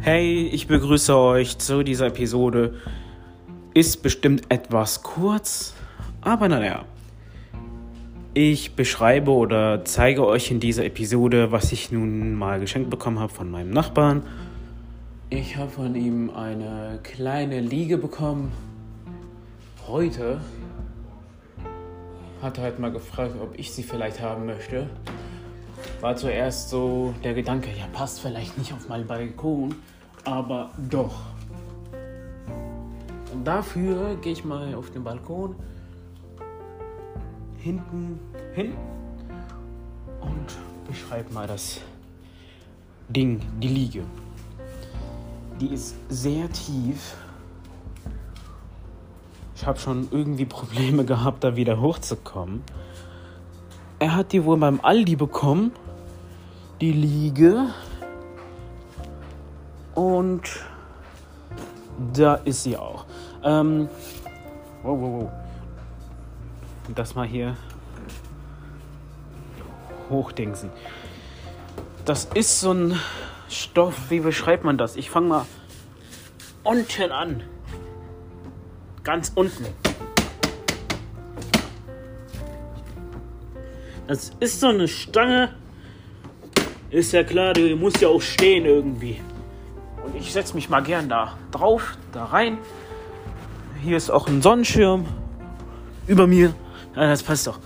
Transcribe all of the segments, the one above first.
Hey, ich begrüße euch zu dieser Episode. Ist bestimmt etwas kurz, aber naja. Ich beschreibe oder zeige euch in dieser Episode, was ich nun mal geschenkt bekommen habe von meinem Nachbarn. Ich habe von ihm eine kleine Liege bekommen. Heute hat er halt mal gefragt, ob ich sie vielleicht haben möchte. War zuerst so der Gedanke, ja, passt vielleicht nicht auf meinen Balkon, aber doch. Und dafür gehe ich mal auf den Balkon hinten hin und beschreibe mal das Ding, die Liege. Die ist sehr tief. Ich habe schon irgendwie Probleme gehabt, da wieder hochzukommen. Er hat die wohl beim Aldi bekommen, die Liege. Und da ist sie auch. Ähm, wow, wow, wow. Das mal hier hochdingsen. Das ist so ein Stoff, wie beschreibt man das? Ich fange mal unten an. Ganz unten. Das ist so eine Stange. Ist ja klar, die muss ja auch stehen irgendwie. Und ich setze mich mal gern da drauf, da rein. Hier ist auch ein Sonnenschirm über mir. Ja, das passt doch.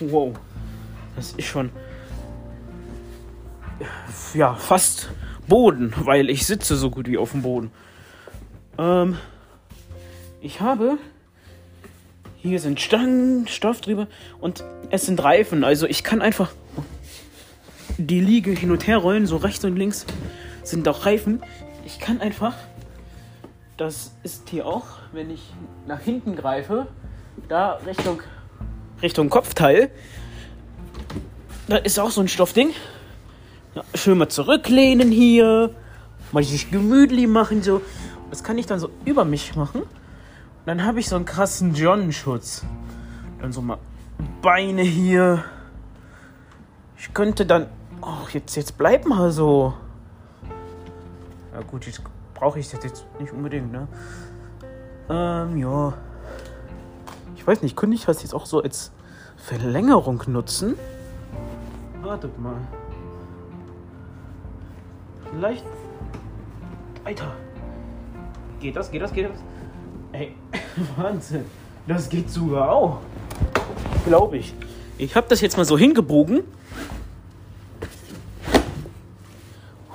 Wow. Das ist schon. Ja, fast Boden, weil ich sitze so gut wie auf dem Boden. Ähm, ich habe. Hier sind Stangen, Stoff drüber und es sind Reifen. Also ich kann einfach die Liege hin und her rollen, so rechts und links sind auch Reifen. Ich kann einfach. Das ist hier auch, wenn ich nach hinten greife, da Richtung, Richtung Kopfteil. Da ist auch so ein Stoffding. Schön mal zurücklehnen hier. Mal sich gemütlich machen, so. Das kann ich dann so über mich machen. Und dann habe ich so einen krassen John-Schutz. Dann so mal Beine hier. Ich könnte dann. Oh, jetzt, jetzt bleib mal so. Ja, gut, jetzt brauche ich das jetzt nicht unbedingt, ne? Ähm, ja. Ich weiß nicht, könnte ich das jetzt auch so als Verlängerung nutzen? Wartet mal. Vielleicht. Alter. Geht das? Geht das? Geht das? Ey, Wahnsinn. Das geht sogar auch. Glaube ich. Ich habe das jetzt mal so hingebogen.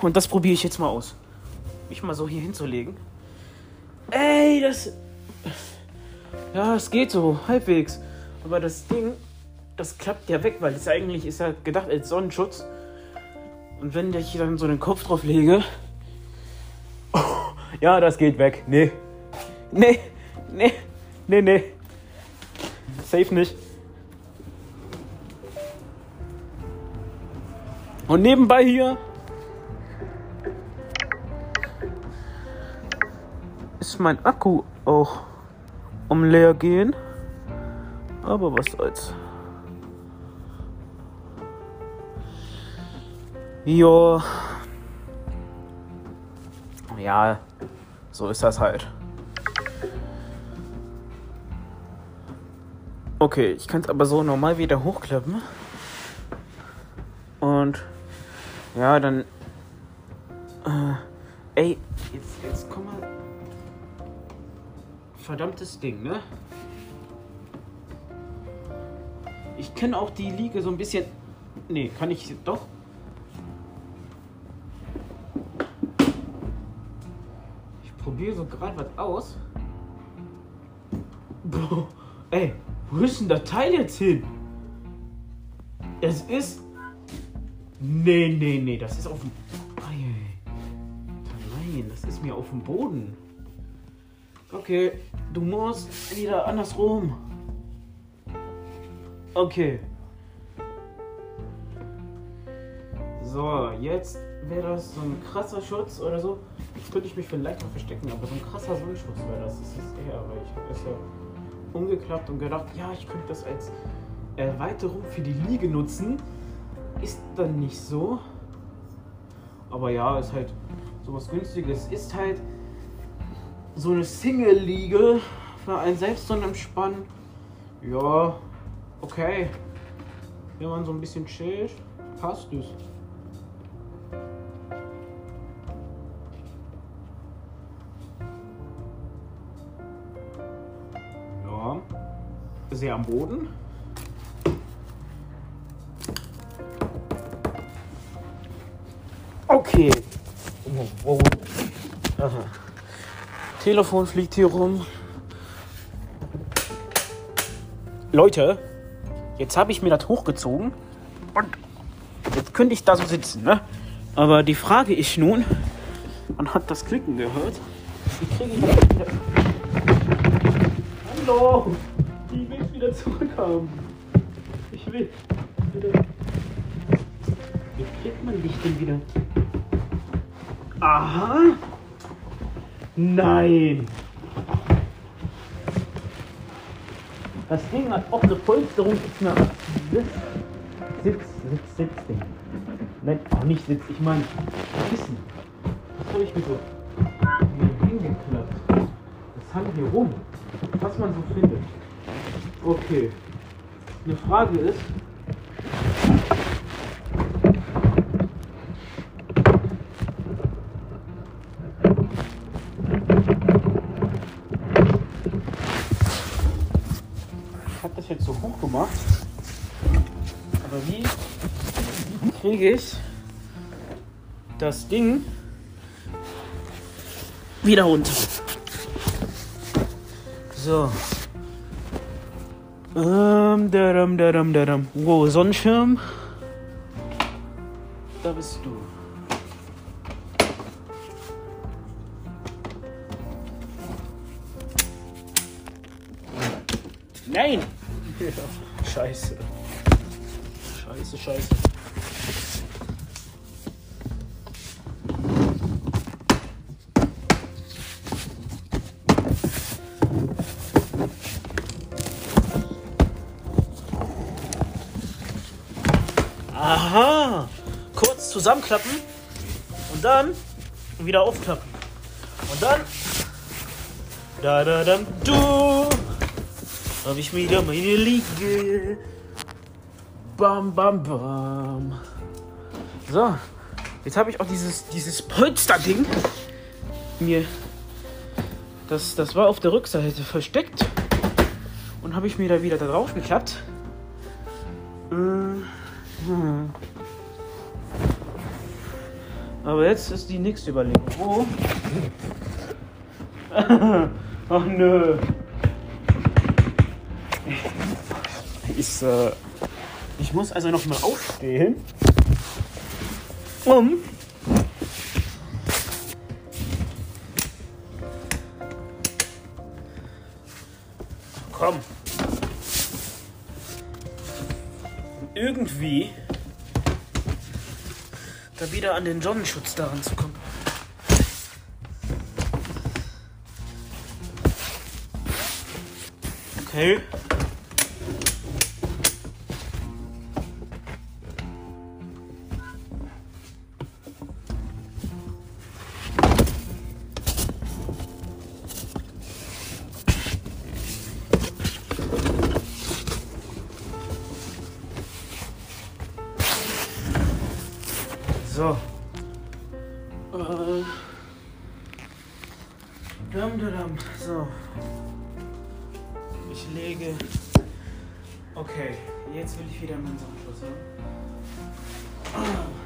Und das probiere ich jetzt mal aus. Mich mal so hier hinzulegen. Ey, das. Ja, es geht so, halbwegs. Aber das Ding, das klappt ja weg, weil es eigentlich ist ja gedacht als Sonnenschutz. Und wenn ich dann so den Kopf drauf lege. Oh, ja, das geht weg. Nee. Nee, nee, nee, nee. Safe nicht. Und nebenbei hier ist mein Akku auch um leer gehen. Aber was soll's. Jo. Ja, so ist das halt. Okay, ich kann es aber so normal wieder hochklappen. Und ja, dann. Äh, ey, jetzt, jetzt komm mal. Verdammtes Ding, ne? Ich kenne auch die Liege so ein bisschen. Nee, kann ich doch. So gerade was aus. Boah, ey, wo ist denn das Teil jetzt hin? Es ist. Nee, nee, nee, das ist auf dem. Ei, Nein, das ist mir auf dem Boden. Okay, du musst wieder andersrum. Okay. So, jetzt wäre das so ein krasser Schutz oder so. Könnte ich mich vielleicht noch verstecken, aber so ein krasser Sonnenschutz wäre das. Das ist eher, weil ich habe es ja umgeklappt und gedacht, ja, ich könnte das als Erweiterung für die Liege nutzen. Ist dann nicht so. Aber ja, ist halt sowas günstiges. Ist halt so eine Single-Liege für einen selbst so Entspannen. Ja, okay. Wenn man so ein bisschen chillt, passt es. Sehr am Boden. Okay. Oh, oh. Telefon fliegt hier rum. Leute, jetzt habe ich mir das hochgezogen und jetzt könnte ich da so sitzen, ne? Aber die Frage ist nun, man hat das Klicken gehört. Wie kriege ich das wieder? Hallo! Wieder zurückhaben. Ich will wieder. Wie kriegt man dich denn wieder? Aha! Nein! Das Ding hat auch eine Polsterung, ist eine Sitz, Sitz, Sitz, Sitzding. Nein, auch nicht Sitz, ich meine Kissen. Was habe ich mir so hingeklappt? Das hang hier rum. Was man so findet. Okay. Eine Frage ist, ich habe das jetzt so hoch gemacht. Aber wie kriege ich das Ding wieder runter? So. Ähm, daram, daram, daram. Wow, Sonnenschirm. Da bist du. Nein! Scheiße. Scheiße, scheiße. Kurz zusammenklappen und dann wieder aufklappen. Und dann. Da da dann du habe ich wieder meine Liege. Bam, bam, bam. So, jetzt habe ich auch dieses, dieses Polster-Ding mir. Das, das war auf der Rückseite versteckt. Und habe ich mir da wieder da drauf geklappt. Äh, hm. Aber jetzt ist die nächste Überlegung. Wo? Ach nö. Ich, äh, ich muss also noch mal aufstehen. Um. Komm. Irgendwie da wieder an den Sonnenschutz daran zu kommen. Okay. Äh. Dum, dum. So. Ich lege. Okay, jetzt will ich wieder meinen Sonnenschutz haben.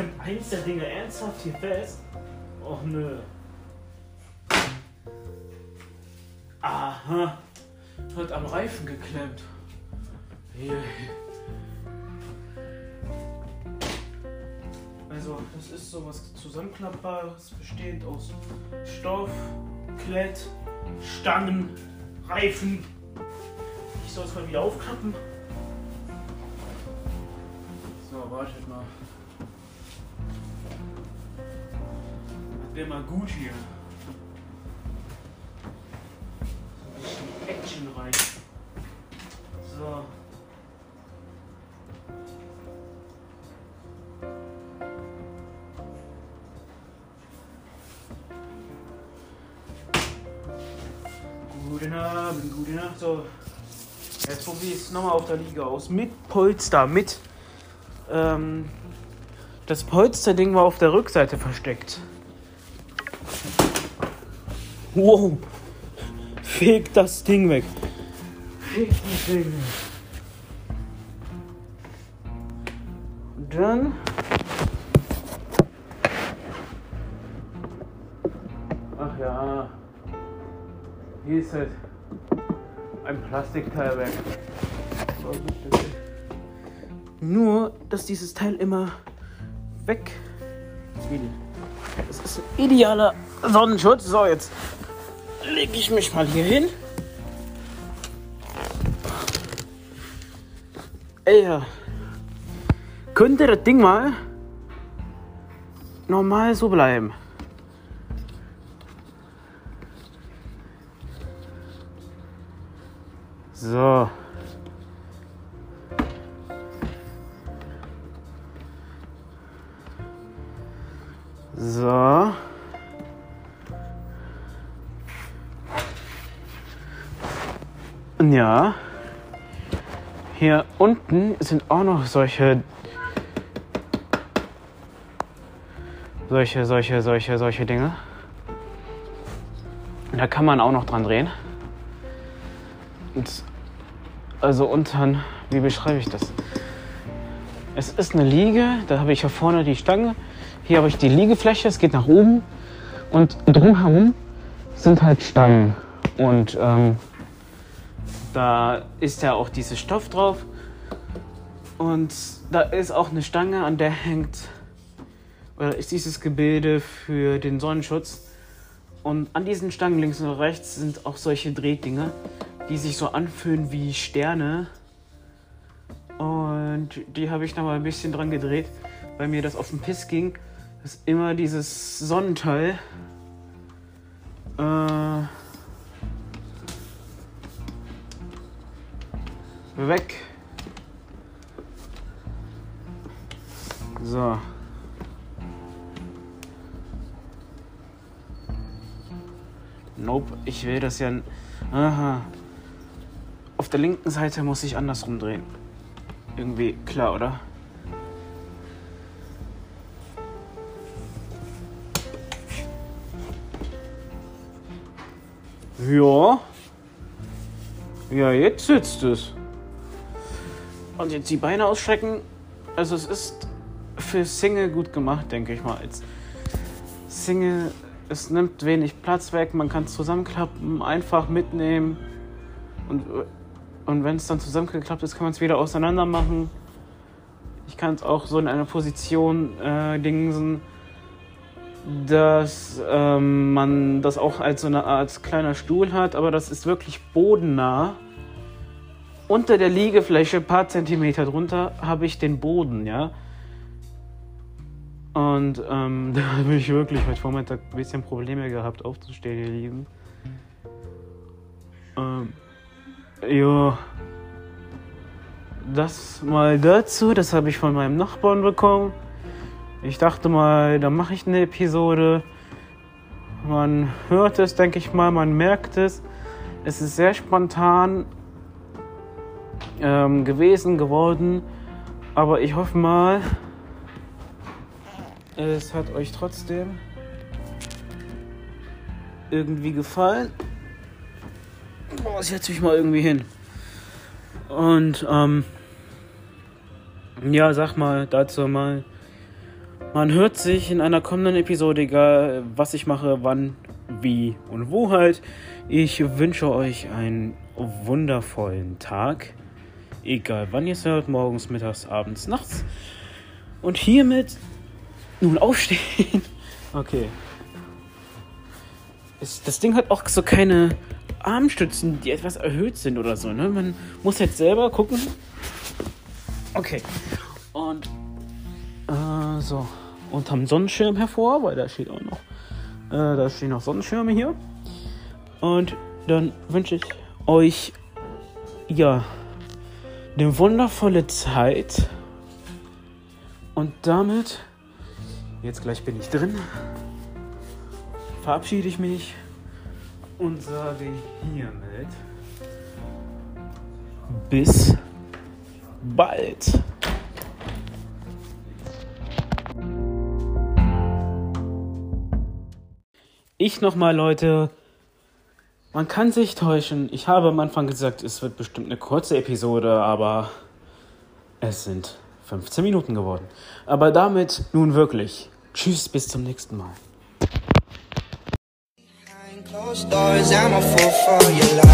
Klemmt eins der Dinge ernsthaft hier fest? Och nö. Aha. Wird am Reifen geklemmt. Also, das ist sowas zusammenklappbares, bestehend aus Stoff, Klett, Stangen, Reifen. Ich soll es mal wieder aufklappen. So, wartet mal. Das wäre mal gut hier. So ein bisschen actionreich. So. Gute Abend, gute Nacht. So. Jetzt probiere ich es nochmal auf der Liege aus. Mit Polster, mit. Ähm, das Polsterding war auf der Rückseite versteckt. Wow. Feg das Ding weg. Feg das Ding weg. Und dann. Ach ja. Hier ist halt ein Plastikteil weg. Nur, dass dieses Teil immer weg will. Das ist ein idealer Sonnenschutz. So, jetzt lege ich mich mal hier hin. Ey. Könnte das Ding mal normal so bleiben? So. Ja. Hier unten sind auch noch solche. Solche, solche, solche, solche Dinge. Da kann man auch noch dran drehen. Und also unten, wie beschreibe ich das? Es ist eine Liege, da habe ich hier vorne die Stange, hier habe ich die Liegefläche, es geht nach oben und drumherum sind halt Stangen. Und ähm, da ist ja auch dieses Stoff drauf und da ist auch eine Stange, an der hängt, oder ist dieses Gebilde für den Sonnenschutz. Und an diesen Stangen links und rechts sind auch solche Drehdinger die sich so anfühlen wie Sterne. Und die habe ich noch mal ein bisschen dran gedreht, weil mir das auf den Piss ging, dass immer dieses Sonnenteil äh, weg. So. Nope, ich will das ja. Aha. Auf der linken Seite muss ich andersrum drehen. Irgendwie klar, oder? Ja. Ja, jetzt sitzt es. Und jetzt die Beine ausstrecken. Also es ist für Single gut gemacht, denke ich mal. Als Single, es nimmt wenig Platz weg, man kann es zusammenklappen, einfach mitnehmen. Und und wenn es dann zusammengeklappt ist, kann man es wieder auseinander machen. Ich kann es auch so in einer Position äh, dingsen, dass ähm, man das auch als so eine Art kleiner Stuhl hat, aber das ist wirklich bodennah. Unter der Liegefläche, ein paar Zentimeter drunter, habe ich den Boden, ja. Und ähm, da habe ich wirklich heute Vormittag ein bisschen Probleme gehabt, aufzustehen, ihr Lieben. Ähm, ja. Das mal dazu, das habe ich von meinem Nachbarn bekommen. Ich dachte mal, da mache ich eine Episode. Man hört es, denke ich mal, man merkt es. Es ist sehr spontan ähm, gewesen, geworden. Aber ich hoffe mal, es hat euch trotzdem irgendwie gefallen. Boah, setze mich mal irgendwie hin. Und, ähm, ja, sag mal dazu mal. Man hört sich in einer kommenden Episode, egal was ich mache, wann, wie und wo halt. Ich wünsche euch einen wundervollen Tag. Egal wann ihr es hört, morgens, mittags, abends, nachts. Und hiermit nun aufstehen. Okay. Es, das Ding hat auch so keine Armstützen, die etwas erhöht sind oder so. Ne? Man muss jetzt selber gucken. Okay. Und äh, so unterm Sonnenschirm hervor, weil da steht auch noch, äh, da stehen noch Sonnenschirme hier. Und dann wünsche ich euch ja eine wundervolle Zeit. Und damit, jetzt gleich bin ich drin, verabschiede ich mich und sage hiermit bis bald. Ich nochmal, Leute. Man kann sich täuschen. Ich habe am Anfang gesagt, es wird bestimmt eine kurze Episode, aber es sind 15 Minuten geworden. Aber damit nun wirklich. Tschüss, bis zum nächsten Mal. Closed doors, I'm a fool for your love.